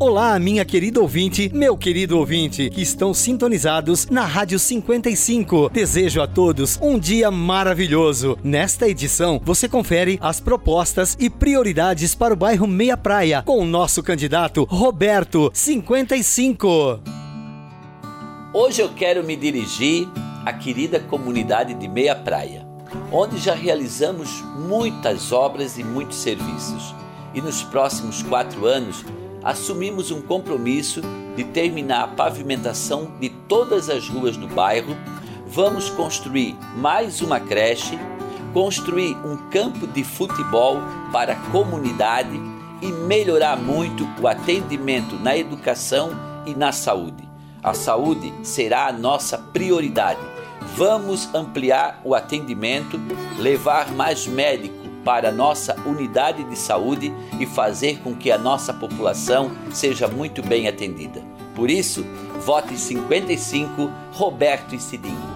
Olá, minha querida ouvinte, meu querido ouvinte, que estão sintonizados na Rádio 55. Desejo a todos um dia maravilhoso. Nesta edição, você confere as propostas e prioridades para o bairro Meia Praia com o nosso candidato Roberto 55. Hoje eu quero me dirigir à querida comunidade de Meia Praia, onde já realizamos muitas obras e muitos serviços. E nos próximos quatro anos assumimos um compromisso de terminar a pavimentação de todas as ruas do bairro. Vamos construir mais uma creche, construir um campo de futebol para a comunidade e melhorar muito o atendimento na educação e na saúde. A saúde será a nossa prioridade. Vamos ampliar o atendimento, levar mais médicos para nossa unidade de saúde e fazer com que a nossa população seja muito bem atendida. Por isso, vote 55 Roberto e Cidinho.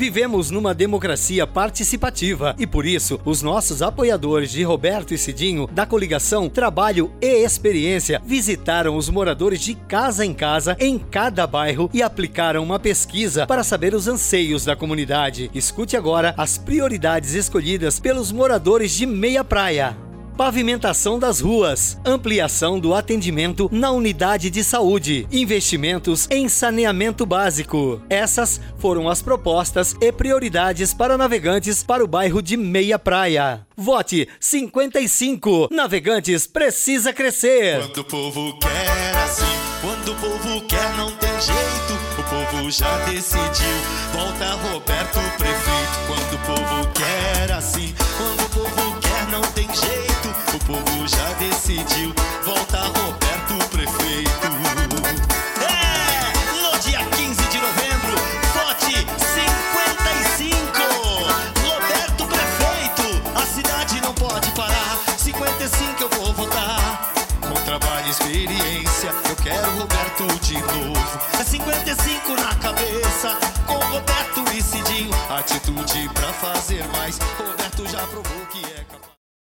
Vivemos numa democracia participativa e por isso os nossos apoiadores de Roberto e Cidinho da coligação Trabalho e Experiência visitaram os moradores de casa em casa em cada bairro e aplicaram uma pesquisa para saber os anseios da comunidade. Escute agora as prioridades escolhidas pelos moradores de Meia Praia pavimentação das ruas, ampliação do atendimento na unidade de saúde, investimentos em saneamento básico. Essas foram as propostas e prioridades para navegantes para o bairro de Meia Praia. Vote 55. Navegantes precisa crescer. Quando o povo quer assim, quando o povo quer não tem jeito, o povo já decidiu. Volta Roberto prefeito. Quando já decidiu. Volta Roberto Prefeito. É! No dia 15 de novembro, vote 55. Roberto Prefeito. A cidade não pode parar. 55 eu vou votar. Com trabalho e experiência, eu quero Roberto de novo. É 55 na cabeça. Com Roberto e Cidinho. Atitude pra fazer mais. Roberto já provou que